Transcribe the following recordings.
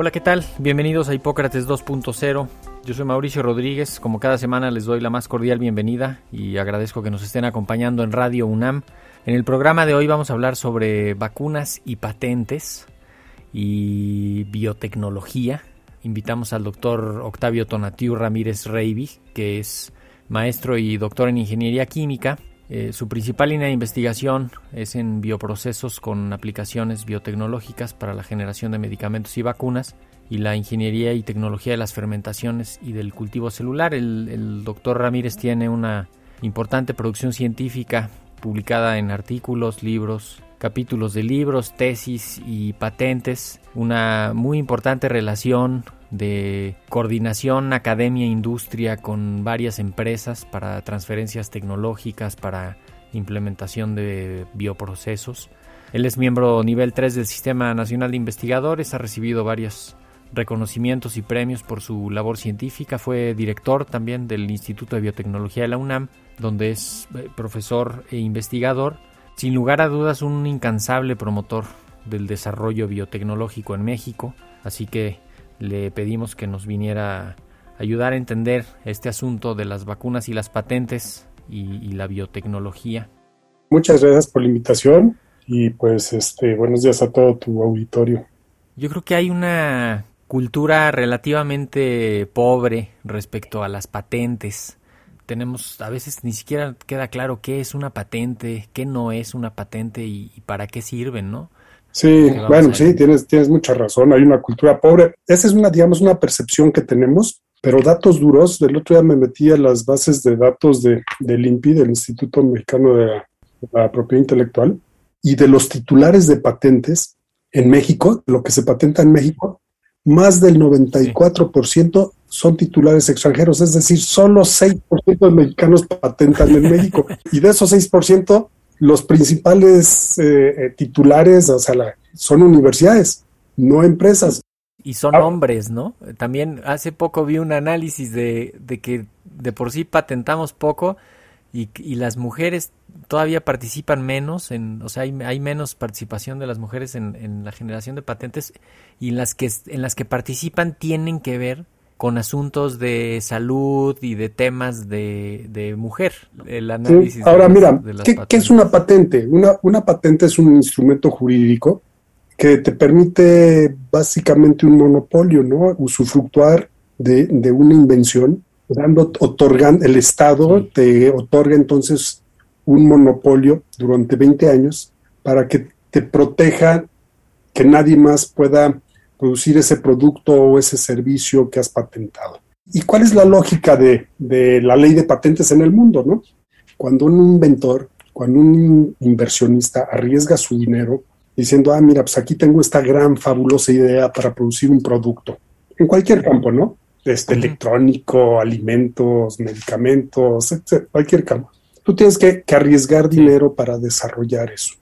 Hola, ¿qué tal? Bienvenidos a Hipócrates 2.0. Yo soy Mauricio Rodríguez. Como cada semana les doy la más cordial bienvenida y agradezco que nos estén acompañando en Radio UNAM. En el programa de hoy vamos a hablar sobre vacunas y patentes y biotecnología. Invitamos al doctor Octavio Tonatiu Ramírez Reiby, que es maestro y doctor en ingeniería química eh, su principal línea de investigación es en bioprocesos con aplicaciones biotecnológicas para la generación de medicamentos y vacunas y la ingeniería y tecnología de las fermentaciones y del cultivo celular. El, el doctor Ramírez tiene una importante producción científica publicada en artículos, libros, capítulos de libros, tesis y patentes, una muy importante relación de coordinación academia-industria con varias empresas para transferencias tecnológicas, para implementación de bioprocesos. Él es miembro nivel 3 del Sistema Nacional de Investigadores, ha recibido varios reconocimientos y premios por su labor científica, fue director también del Instituto de Biotecnología de la UNAM, donde es eh, profesor e investigador, sin lugar a dudas un incansable promotor del desarrollo biotecnológico en México, así que le pedimos que nos viniera a ayudar a entender este asunto de las vacunas y las patentes y, la biotecnología. Muchas gracias por la invitación y pues este buenos días a todo tu auditorio. Yo creo que hay una cultura relativamente pobre respecto a las patentes. Tenemos, a veces ni siquiera queda claro qué es una patente, qué no es una patente y, y para qué sirven, ¿no? Sí, bueno, sí, tienes, tienes mucha razón. Hay una cultura pobre. Esa es una, digamos, una percepción que tenemos, pero datos duros. Del otro día me metí a las bases de datos de, del INPI, del Instituto Mexicano de la, Propiedad Intelectual, y de los titulares de patentes en México, lo que se patenta en México, más del 94% son titulares extranjeros, es decir, solo 6% de mexicanos patentan en México. Y de esos 6%, los principales eh, eh, titulares, o sea, son universidades, no empresas. Y son ah. hombres, ¿no? También hace poco vi un análisis de, de que de por sí patentamos poco y, y, las mujeres todavía participan menos, en, o sea, hay, hay menos participación de las mujeres en, en, la generación de patentes y las que, en las que participan tienen que ver con asuntos de salud y de temas de, mujer. El análisis. Ahora, mira, ¿qué, es una patente? Una, una patente es un instrumento jurídico que te permite básicamente un monopolio, ¿no? Usufructuar de, de una invención, dando, otorgan, el Estado te otorga entonces un monopolio durante 20 años para que te proteja que nadie más pueda producir ese producto o ese servicio que has patentado. ¿Y cuál es la lógica de, la ley de patentes en el mundo? ¿no? Cuando un inventor, cuando un inversionista arriesga su dinero diciendo, ah, mira, pues aquí tengo esta gran, fabulosa idea para producir un producto, en cualquier campo, ¿no? Este, electrónico, alimentos, medicamentos, cualquier campo. Tú tienes que arriesgar dinero para desarrollar eso.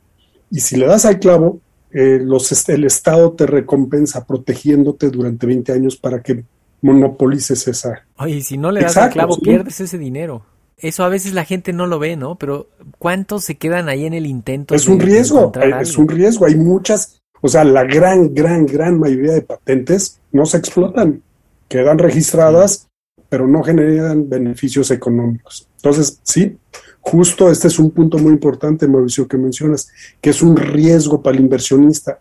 Y si le das al clavo, eh, los, el Estado te recompensa protegiéndote durante 20 años para que monopolices esa. Oye, si no le das el clavo, pierdes ese dinero. Eso a veces la gente no lo ve, ¿no? Pero ¿cuántos se quedan ahí en el intento? Es un riesgo, eh, es un riesgo. Hay muchas, o sea, la gran, gran, gran mayoría de patentes no se explotan, quedan registradas, pero no generan beneficios económicos. Entonces, sí, Justo este es un punto muy importante, Mauricio, que mencionas, que es un riesgo para el inversionista.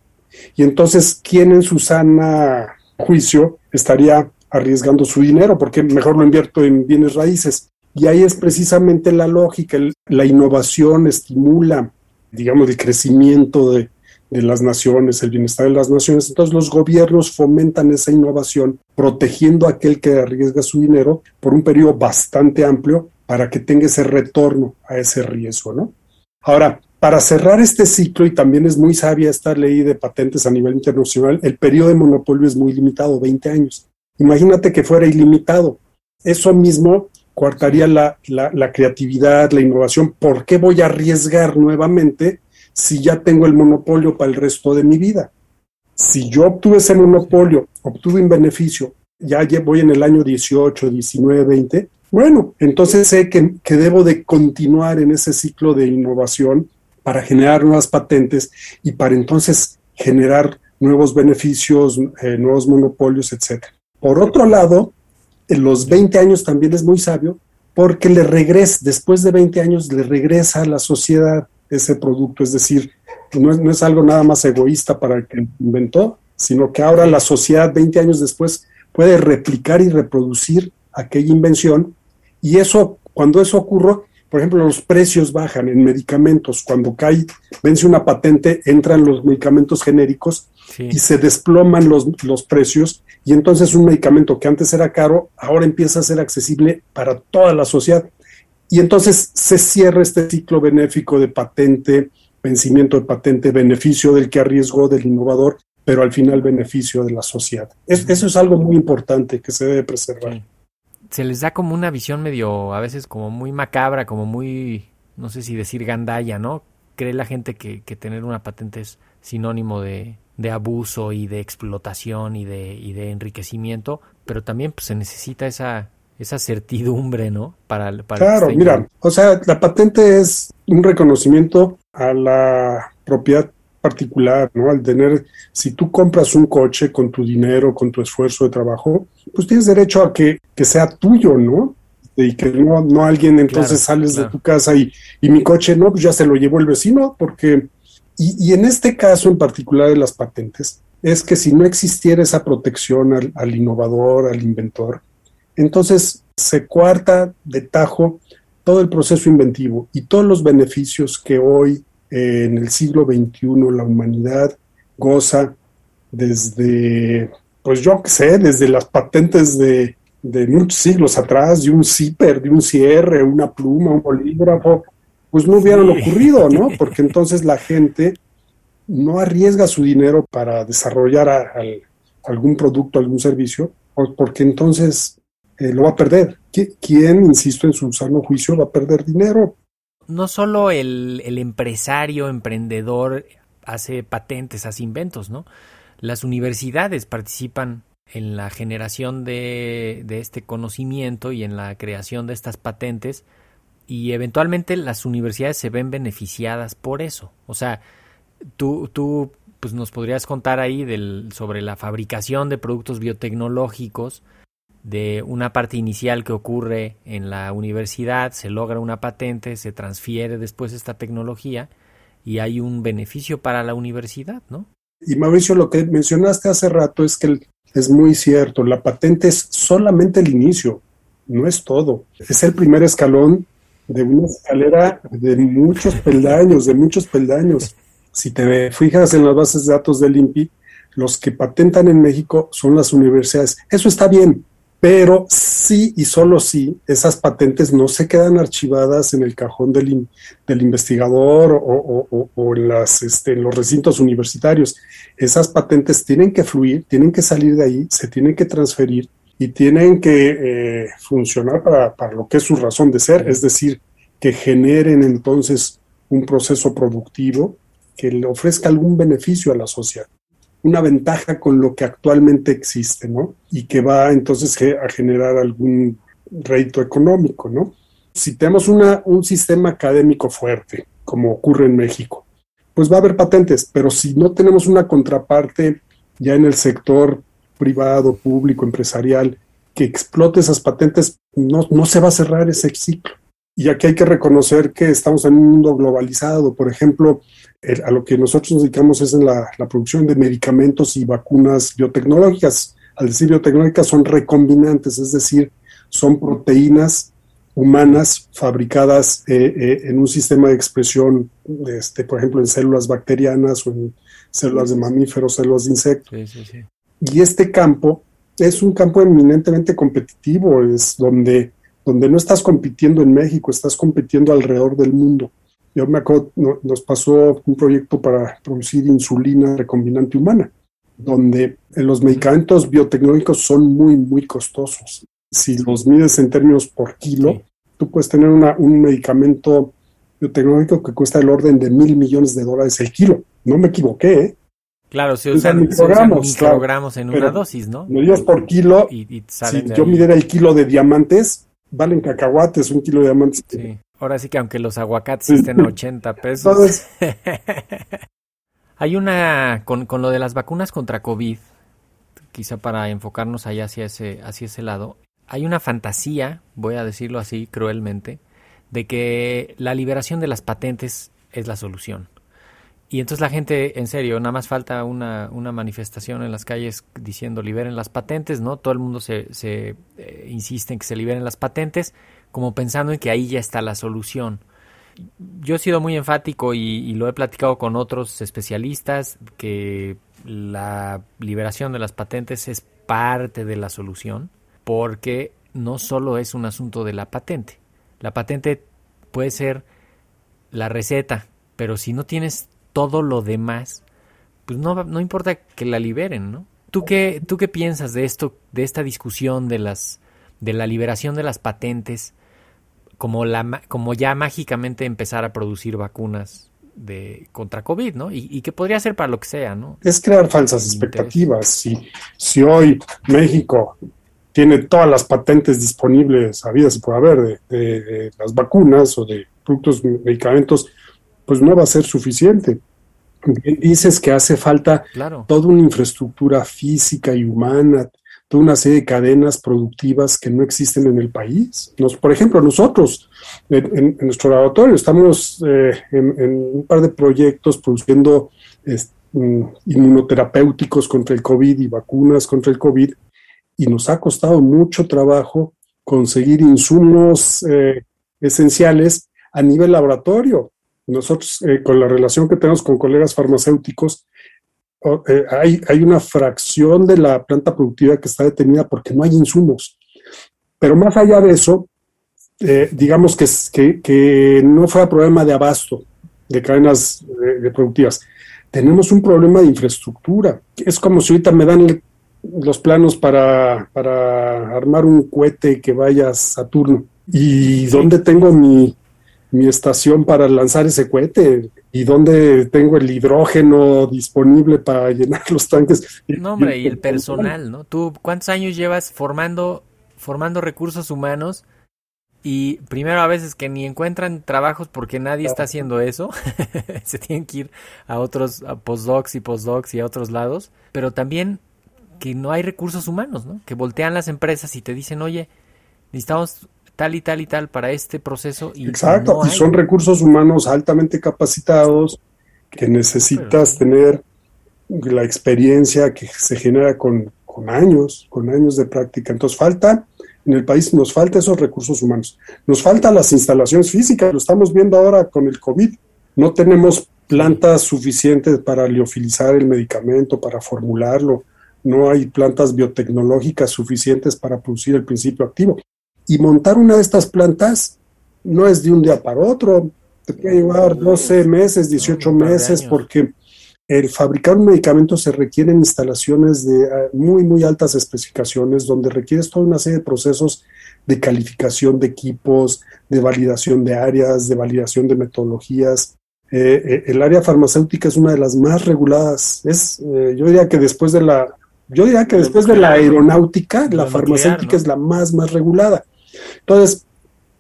Y entonces, ¿quién en su sana juicio estaría arriesgando su dinero, porque mejor lo invierto en bienes raíces. Y ahí es precisamente la lógica, la innovación estimula, digamos, el crecimiento de, las naciones, el bienestar de las naciones. Entonces los gobiernos fomentan esa innovación, protegiendo a aquel que arriesga su dinero por un periodo bastante amplio para que tenga ese retorno a ese riesgo, ¿no? Ahora, para cerrar este ciclo, y también es muy sabia esta ley de patentes a nivel internacional, el periodo de monopolio es muy limitado, 20 años. Imagínate que fuera ilimitado. Eso mismo coartaría la, la, la creatividad, la innovación. ¿Por qué voy a arriesgar nuevamente si ya tengo el monopolio para el resto de mi vida. Si yo obtuve ese monopolio, obtuve un beneficio, ya voy en el año 18, 19, 20, bueno, entonces sé que, debo de continuar en ese ciclo de innovación para generar nuevas patentes y para entonces generar nuevos beneficios, eh, nuevos monopolios, etc. Por otro lado, en los 20 años también es muy sabio porque le regresa, después de 20 años, le regresa a la sociedad ese producto, es decir, no es, no es algo nada más egoísta para el que inventó, sino que ahora la sociedad 20 años después puede replicar y reproducir aquella invención y eso, cuando eso ocurre, por ejemplo, los precios bajan en medicamentos, cuando cae, vence una patente, entran los medicamentos genéricos y se desploman los, los precios y entonces un medicamento que antes era caro, ahora empieza a ser accesible para toda la sociedad. Y entonces se cierra este ciclo benéfico de patente, vencimiento de patente, beneficio del que arriesgó, del innovador, pero al final beneficio de la sociedad. eso es algo muy importante que se debe preservar. Se les da como una visión medio, a veces como muy macabra, como muy, no sé si decir gandalla, ¿no? Cree la gente que, que tener una patente es sinónimo de, de abuso y de explotación y de, y de enriquecimiento, pero también pues, se necesita esa esa certidumbre, ¿no? Para, para claro, mira, o sea, la patente es un reconocimiento a la propiedad particular, ¿no? Al tener, si tú compras un coche con tu dinero, con tu esfuerzo de trabajo, pues tienes derecho a que, que sea tuyo, ¿no? Y que no, no alguien entonces sales de tu casa y, y mi coche, no, pues ya se lo llevó el vecino, porque, y, y en este caso en particular de las patentes, es que si no existiera esa protección al, al innovador, al inventor, entonces se cuarta de tajo todo el proceso inventivo y todos los beneficios que hoy eh, en el siglo XXI la humanidad goza desde, pues yo qué sé, desde las patentes de, muchos siglos atrás, de un zipper, de un cierre, una pluma, un bolígrafo, pues no hubieran ocurrido, ¿no? Porque entonces la gente no arriesga su dinero para desarrollar algún producto, algún servicio, porque entonces eh, lo va a perder. ¿Quién, insisto, en su sano juicio va a perder dinero? No solo el, el empresario, emprendedor hace patentes, hace inventos, ¿no? Las universidades participan en la generación de, de, este conocimiento y en la creación de estas patentes y eventualmente las universidades se ven beneficiadas por eso. O sea, tú, tú pues nos podrías contar ahí del, sobre la fabricación de productos biotecnológicos de una parte inicial que ocurre en la universidad, se logra una patente, se transfiere después esta tecnología y hay un beneficio para la universidad, ¿no? Y Mauricio, lo que mencionaste hace rato es que es muy cierto, la patente es solamente el inicio, no es todo, es el primer escalón de una escalera de muchos peldaños, de muchos peldaños. Si te fijas en las bases de datos del INPI, los que patentan en México son las universidades. Eso está bien, pero sí y solo sí, esas patentes no se quedan archivadas en el cajón del, del investigador o, en, las, este, en los recintos universitarios. Esas patentes tienen que fluir, tienen que salir de ahí, se tienen que transferir y tienen que eh, funcionar para, para lo que es su razón de ser, es decir, que generen entonces un proceso productivo que le ofrezca algún beneficio a la sociedad una ventaja con lo que actualmente existe, ¿no? Y que va entonces a generar algún rédito económico, ¿no? Si tenemos una, un sistema académico fuerte, como ocurre en México, pues va a haber patentes, pero si no tenemos una contraparte ya en el sector privado, público, empresarial, que explote esas patentes, no, no se va a cerrar ese ciclo. Y aquí hay que reconocer que estamos en un mundo globalizado. Por ejemplo, a lo que nosotros nos dedicamos es en la, producción de medicamentos y vacunas biotecnológicas. al decir biotecnológicas, son recombinantes, es decir, son proteínas humanas fabricadas eh, eh, en un sistema de expresión, este, por ejemplo, en células bacterianas o en células de mamíferos, células de insectos. Y este campo es un campo eminentemente competitivo, es donde, donde no estás compitiendo en México, estás compitiendo alrededor del mundo. Yo me acuerdo, nos pasó un proyecto para producir insulina recombinante humana, donde los medicamentos biotecnológicos son muy, muy costosos. Si los mides en términos por kilo, tú puedes tener una, un medicamento biotecnológico que cuesta el orden de mil millones de dólares el kilo. No me equivoqué, ¿eh? Claro, se usan, microgramos, en una dosis, ¿no? Medidos por kilo, y, si yo midiera el kilo de diamantes, valen cacahuates un kilo de diamantes. Sí. Ahora sí que aunque los aguacates estén a 80 pesos. Hay una, con, con, lo de las vacunas contra COVID, quizá para enfocarnos allá hacia ese, hacia ese lado, hay una fantasía, voy a decirlo así cruelmente, de que la liberación de las patentes es la solución. Y entonces la gente, en serio, nada más falta una, una manifestación en las calles diciendo liberen las patentes, ¿no? Todo el mundo se, se eh, insiste en que se liberen las patentes, como pensando en que ahí ya está la solución. Yo he sido muy enfático y, lo he platicado con otros especialistas que la liberación de las patentes es parte de la solución porque no solo es un asunto de la patente. La patente puede ser la receta, pero si no tienes todo lo demás, pues no, no importa que la liberen, ¿no? ¿Tú qué, ¿Tú qué piensas de esto, de esta discusión de las de la liberación de las patentes como la como ya mágicamente empezar a producir vacunas de contra COVID, ¿no? Y, y que podría ser para lo que sea, ¿no? Es crear falsas expectativas. Si, si hoy México tiene todas las patentes disponibles, habidas por haber, de, de las vacunas o de productos medicamentos, pues no va a ser suficiente. dices que hace falta toda una infraestructura física y humana, toda una serie de cadenas productivas que no existen en el país. Nos, por ejemplo, nosotros en, nuestro laboratorio estamos eh, en, un par de proyectos produciendo mm, inmunoterapéuticos contra el COVID y vacunas contra el COVID y nos ha costado mucho trabajo conseguir insumos eh, esenciales a nivel laboratorio. Nosotros, eh, con la relación que tenemos con colegas farmacéuticos, eh, hay, hay, una fracción de la planta productiva que está detenida porque no hay insumos. Pero más allá de eso, eh, digamos que, que, que, no fue problema de abasto de cadenas de, productivas. Tenemos un problema de infraestructura. Es como si ahorita me dan los planos para, para armar un cohete que vaya a Saturno. ¿Y dónde tengo mi, mi estación para lanzar ese cohete y dónde tengo el hidrógeno disponible para llenar los tanques. No, hombre, y el personal, ¿no? ¿Tú cuántos años llevas formando, formando recursos humanos? Y primero a veces que ni encuentran trabajos porque nadie está haciendo eso. Se tienen que ir a otros a postdocs y postdocs y a otros lados. Pero también que no hay recursos humanos, ¿no? Que voltean las empresas y te dicen, oye, necesitamos tal y tal y tal para este proceso. Y Exacto, y son recursos humanos altamente capacitados que necesitas tener la experiencia que se genera con, con, años, con años de práctica. Entonces falta, en el país nos falta esos recursos humanos. Nos faltan las instalaciones físicas, lo estamos viendo ahora con el COVID. No tenemos plantas suficientes para liofilizar el medicamento, para formularlo. No hay plantas biotecnológicas suficientes para producir el principio activo. Y montar una de estas plantas no es de un día para otro, te puede llevar 12 meses, 18 meses, porque el fabricar un medicamento se requieren instalaciones de ah, muy, muy altas especificaciones, donde requieres toda una serie de procesos de calificación de equipos, de validación de áreas, de validación de metodologías. Eh, eh, el área farmacéutica es una de las más reguladas. Es, eh, yo diría que después de la, yo diría que después de la aeronáutica, la farmacéutica es la más, más regulada. Entonces,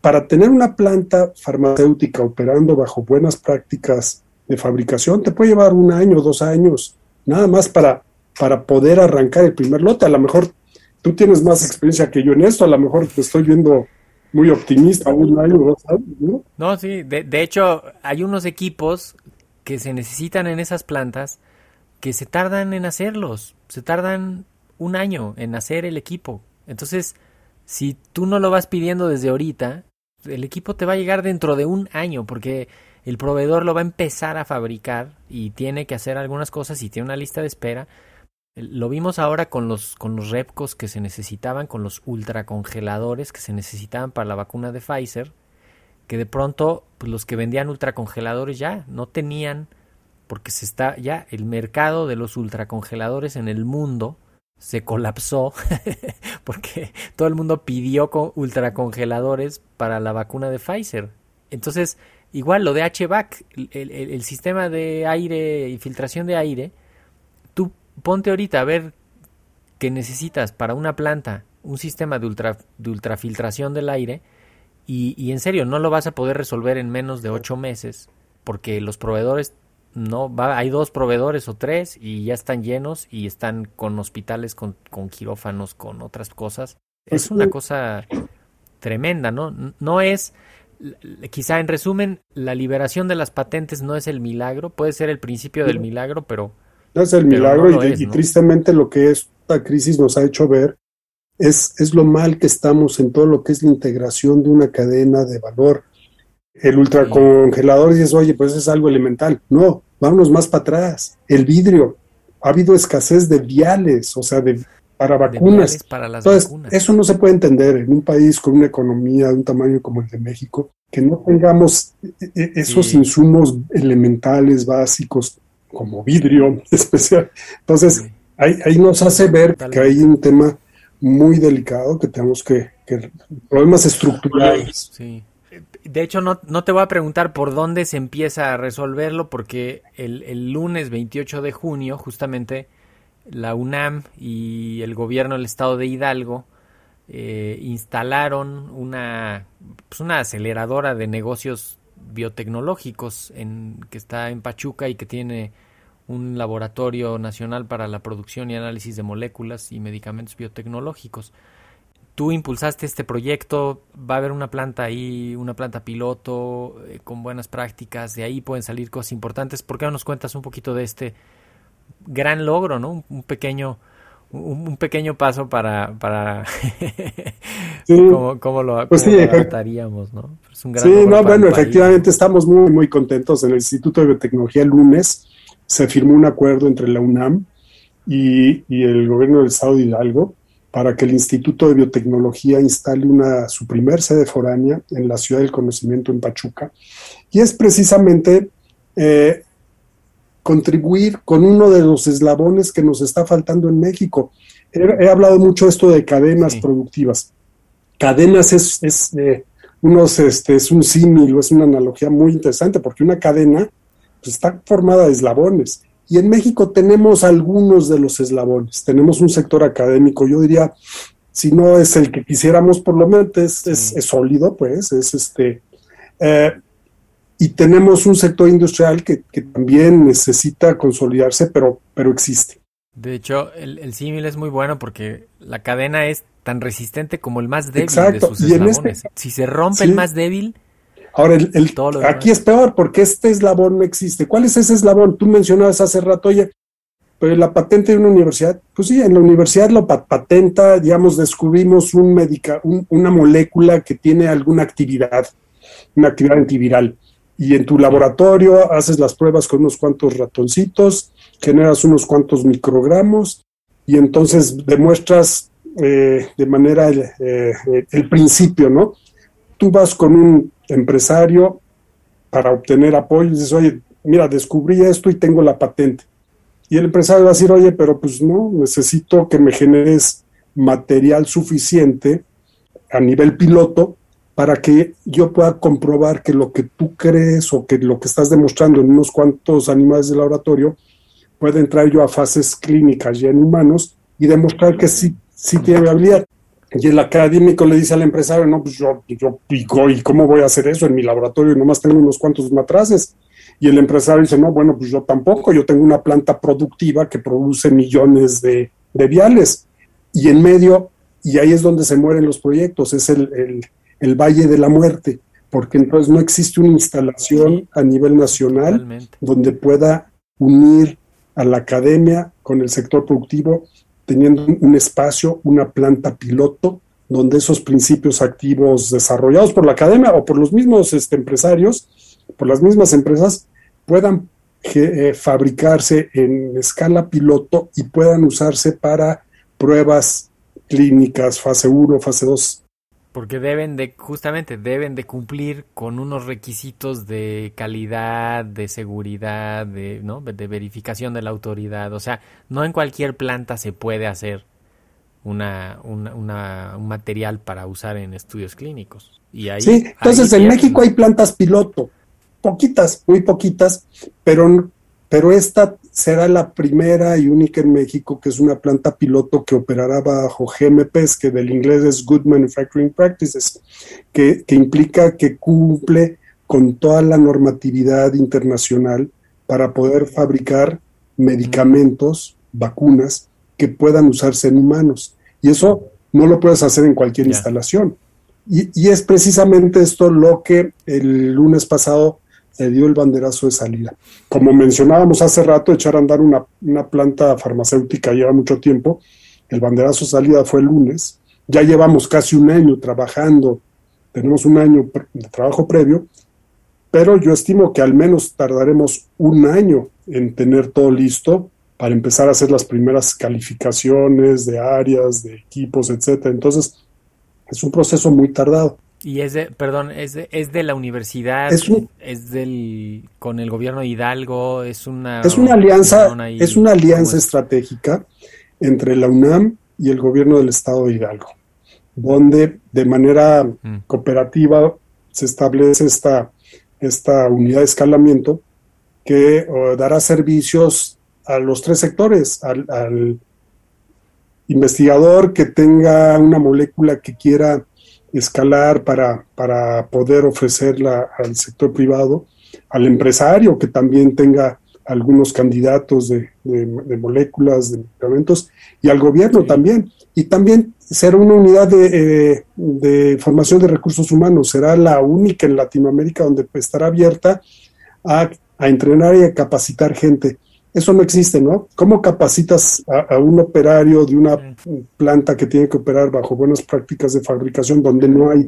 para tener una planta farmacéutica operando bajo buenas prácticas de fabricación, te puede llevar un año, dos años, nada más para, para poder arrancar el primer lote. A lo mejor tú tienes más experiencia que yo en esto, a lo mejor te estoy viendo muy optimista, un año, dos años, ¿no? No, sí, de, de hecho hay unos equipos que se necesitan en esas plantas que se tardan en hacerlos, se tardan un año en hacer el equipo. Entonces, si tú no lo vas pidiendo desde ahorita, el equipo te va a llegar dentro de un año porque el proveedor lo va a empezar a fabricar y tiene que hacer algunas cosas y tiene una lista de espera. Lo vimos ahora con los, con los repcos que se necesitaban, con los ultracongeladores que se necesitaban para la vacuna de Pfizer, que de pronto pues, los que vendían ultracongeladores ya no tenían, porque se está ya el mercado de los ultracongeladores en el mundo se colapsó porque todo el mundo pidió ultracongeladores para la vacuna de Pfizer. Entonces, igual lo de HVAC, el, sistema de aire y filtración de aire, tú ponte ahorita a ver que necesitas para una planta un sistema de, ultra, de ultrafiltración del aire y, y en serio no lo vas a poder resolver en menos de ocho meses porque los proveedores no va, hay dos proveedores o tres y ya están llenos y están con hospitales, con, con quirófanos, con otras cosas. Es pues, una cosa tremenda, ¿no? No es, quizá en resumen, la liberación de las patentes no es el milagro, puede ser el principio del milagro, pero... No es el milagro y, y tristemente lo que esta crisis nos ha hecho ver es, es lo mal que estamos en todo lo que es la integración de una cadena de valor el ultracongelador dices, oye, pues es algo elemental. No, vámonos más para atrás. El vidrio. Ha habido escasez de viales, o sea, de, para vacunas. para las Entonces, eso no se puede entender en un país con una economía de un tamaño como el de México, que no tengamos e, e, esos insumos elementales, básicos, como vidrio especial. Entonces, ahí, ahí, nos hace ver que hay un tema muy delicado que tenemos que, que problemas estructurales. Sí de hecho, no, no, te voy a preguntar por dónde se empieza a resolverlo, porque el, el, lunes 28 de junio, justamente, la UNAM y el gobierno del estado de Hidalgo eh, instalaron una, pues una aceleradora de negocios biotecnológicos en, que está en Pachuca y que tiene un laboratorio nacional para la producción y análisis de moléculas y medicamentos biotecnológicos tú impulsaste este proyecto, va a haber una planta ahí, una planta piloto eh, con buenas prácticas, de ahí pueden salir cosas importantes. ¿Por qué no nos cuentas un poquito de este gran logro, ¿no? Un, pequeño un, pequeño paso para, para cómo, lo, pues adaptaríamos, ¿no? sí, no, bueno, efectivamente estamos muy, muy contentos. En el Instituto de Biotecnología el lunes se firmó un acuerdo entre la UNAM y, y el gobierno del estado de Hidalgo para que el Instituto de Biotecnología instale una, su primer sede foránea en la Ciudad del Conocimiento en Pachuca. Y es precisamente eh, contribuir con uno de los eslabones que nos está faltando en México. He, hablado mucho esto de cadenas productivas. Cadenas es, es, eh, unos, este, es un símil, es una analogía muy interesante, porque una cadena pues, está formada de eslabones y en México tenemos algunos de los eslabones. Tenemos un sector académico, yo diría, si no es el que quisiéramos, por lo menos es, sólido, pues, es este. Eh, y tenemos un sector industrial que, también necesita consolidarse, pero, pero existe. De hecho, el, símil es muy bueno porque la cadena es tan resistente como el más débil de sus este eslabones. si se rompe el más débil, Ahora, el, aquí es peor porque este eslabón no existe. ¿Cuál es ese eslabón? Tú mencionabas hace rato, oye, pero la patente de una universidad, pues sí, en la universidad lo patenta, digamos, descubrimos un medica, una molécula que tiene alguna actividad, una actividad antiviral. Y en tu laboratorio haces las pruebas con unos cuantos ratoncitos, generas unos cuantos microgramos y entonces demuestras eh, de manera eh, el principio, ¿no? Tú vas con un empresario para obtener apoyo y dices, oye, mira, descubrí esto y tengo la patente. Y el empresario va a decir, oye, pero pues no, necesito que me generes material suficiente a nivel piloto para que yo pueda comprobar que lo que tú crees o que lo que estás demostrando en unos cuantos animales de laboratorio puede entrar yo a fases clínicas ya en humanos y demostrar que sí, sí tiene viabilidad. Y el académico le dice al empresario, no, pues yo, yo pico, ¿y cómo voy a hacer eso en mi laboratorio? Nomás tengo unos cuantos matraces. Y el empresario dice, no, bueno, pues yo tampoco, yo tengo una planta productiva que produce millones de, viales. Y en medio, y ahí es donde se mueren los proyectos, es el, el, Valle de la Muerte, porque entonces no existe una instalación a nivel nacional donde pueda unir a la academia con el sector productivo teniendo un espacio, una planta piloto, donde esos principios activos desarrollados por la academia o por los mismos este, empresarios, por las mismas empresas, puedan eh, fabricarse en escala piloto y puedan usarse para pruebas clínicas, fase 1, fase 2. Porque deben de, justamente, deben de cumplir con unos requisitos de calidad, de seguridad, de, ¿no? de verificación de la autoridad. O sea, no en cualquier planta se puede hacer una, una, un material para usar en estudios clínicos. Y ahí, sí, entonces en México hay plantas piloto, poquitas, muy poquitas, pero, pero esta será la primera y única en México que es una planta piloto que operará bajo GMPs, que del inglés es Good Manufacturing Practices, que, que implica que cumple con toda la normatividad internacional para poder fabricar medicamentos, vacunas, que puedan usarse en humanos. Y eso no lo puedes hacer en cualquier instalación. Y, y, es precisamente esto lo que el lunes pasado le dio el banderazo de salida. Como mencionábamos hace rato, echar a andar una, planta farmacéutica lleva mucho tiempo. El banderazo de salida fue el lunes. Ya llevamos casi un año trabajando, tenemos un año de trabajo previo, pero yo estimo que al menos tardaremos un año en tener todo listo para empezar a hacer las primeras calificaciones de áreas, de equipos, etcétera. Entonces, es un proceso muy tardado. Y es de, perdón, es de, es de la universidad, es, es del, con el gobierno de Hidalgo, es una... Es una alianza, es una alianza estratégica entre la UNAM y el gobierno del estado de Hidalgo, donde de manera mm. cooperativa se establece esta, esta unidad de escalamiento que dará servicios a los tres sectores, al, al investigador que tenga una molécula que quiera escalar para, para poder ofrecerla al sector privado, al empresario que también tenga algunos candidatos de, de, moléculas, de medicamentos, y al gobierno también. Y también ser una unidad de, eh, de, formación de recursos humanos. Será la única en Latinoamérica donde estará abierta a, a entrenar y a capacitar gente. Eso no existe, ¿no? ¿Cómo capacitas a, un operario de una planta que tiene que operar bajo buenas prácticas de fabricación donde no hay?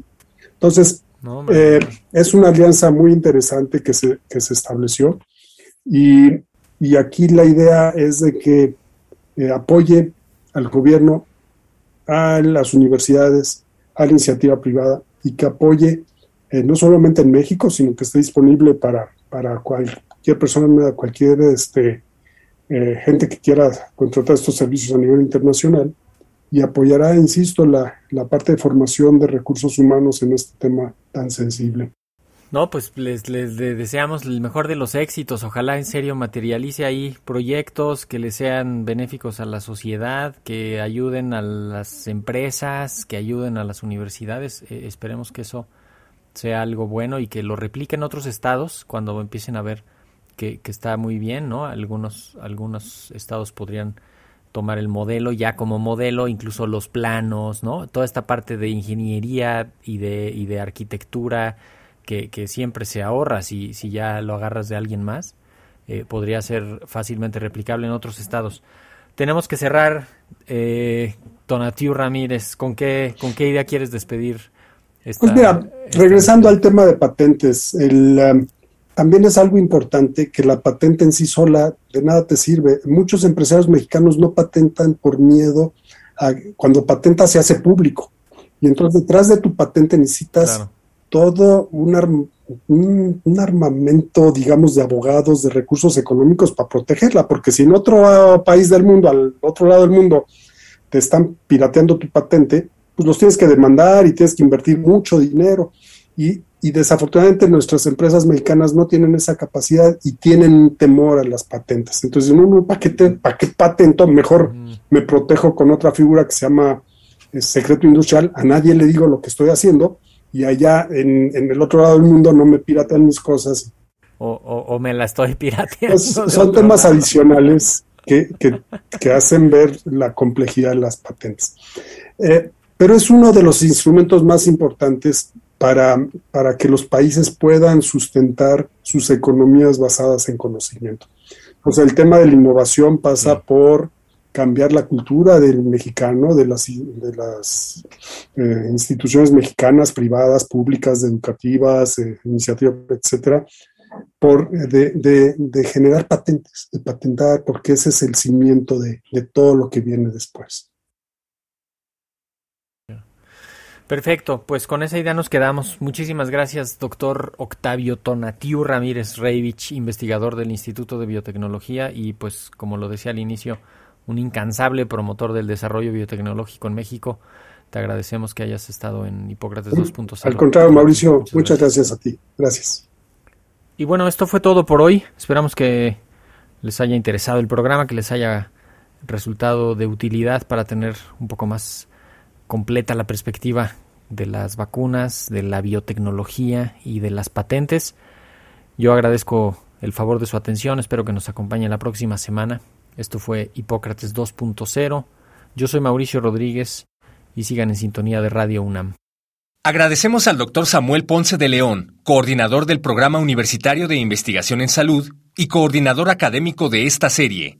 Entonces, eh, es una alianza muy interesante que se, que se estableció y, y, aquí la idea es de que eh, apoye al gobierno, a las universidades, a la iniciativa privada y que apoye eh, no solamente en México, sino que esté disponible para, para cualquier persona, cualquier este, eh, gente que quiera contratar estos servicios a nivel internacional y apoyará, insisto, la, la parte de formación de recursos humanos en este tema tan sensible. No, pues les, deseamos el mejor de los éxitos. Ojalá en serio materialice ahí proyectos que le sean benéficos a la sociedad, que ayuden a las empresas, que ayuden a las universidades. Eh, esperemos que eso sea algo bueno y que lo repliquen otros estados cuando empiecen a ver que, está muy bien, ¿no? Algunos, algunos estados podrían tomar el modelo ya como modelo, incluso los planos, ¿no? Toda esta parte de ingeniería y de, y de arquitectura que, que siempre se ahorra si, si ya lo agarras de alguien más, eh, podría ser fácilmente replicable en otros estados. Tenemos que cerrar, eh, Tonatiu Ramírez, ¿con qué, ¿con qué idea quieres despedir? Esta, pues mira, regresando al tema de patentes, el... Um, también es algo importante que la patente en sí sola de nada te sirve. Muchos empresarios mexicanos no patentan por miedo a cuando patenta se hace público. Y entonces detrás de tu patente necesitas todo un, un, armamento, digamos, de abogados, de recursos económicos para protegerla, porque si en otro país del mundo, al otro lado del mundo, te están pirateando tu patente, pues los tienes que demandar y tienes que invertir mucho dinero. Y y desafortunadamente nuestras empresas mexicanas no tienen esa capacidad y tienen temor a las patentes. Entonces, no, no, ¿para qué, para qué patento? Mejor me protejo con otra figura que se llama eh, secreto industrial, a nadie le digo lo que estoy haciendo y allá en, el otro lado del mundo no me piratean mis cosas. O, me la estoy pirateando. Pues, son temas adicionales que, que, hacen ver la complejidad de las patentes. Eh, pero es uno de los instrumentos más importantes para, para que los países puedan sustentar sus economías basadas en conocimiento. O sea, el tema de la innovación pasa por cambiar la cultura del mexicano, de las, de las eh, instituciones mexicanas, privadas, públicas, educativas, eh, iniciativas, etcétera, por, de, de, generar patentes, de patentar, porque ese es el cimiento de, de todo lo que viene después. Perfecto, pues con esa idea nos quedamos. Muchísimas gracias, doctor Octavio Tonatiu Ramírez Reivich, investigador del Instituto de Biotecnología y pues como lo decía al inicio, un incansable promotor del desarrollo biotecnológico en México. Te agradecemos que hayas estado en Hipócrates 2.0. Al contrario, Mauricio, muchas, gracias a ti. Gracias. Y bueno, esto fue todo por hoy. Esperamos que les haya interesado el programa, que les haya resultado de utilidad para tener un poco más completa la perspectiva de las vacunas, de la biotecnología y de las patentes. Yo agradezco el favor de su atención, espero que nos acompañe la próxima semana. Esto fue Hipócrates 2.0. Yo soy Mauricio Rodríguez y sigan en sintonía de Radio UNAM. Agradecemos al doctor Samuel Ponce de León, coordinador del Programa Universitario de Investigación en Salud y coordinador académico de esta serie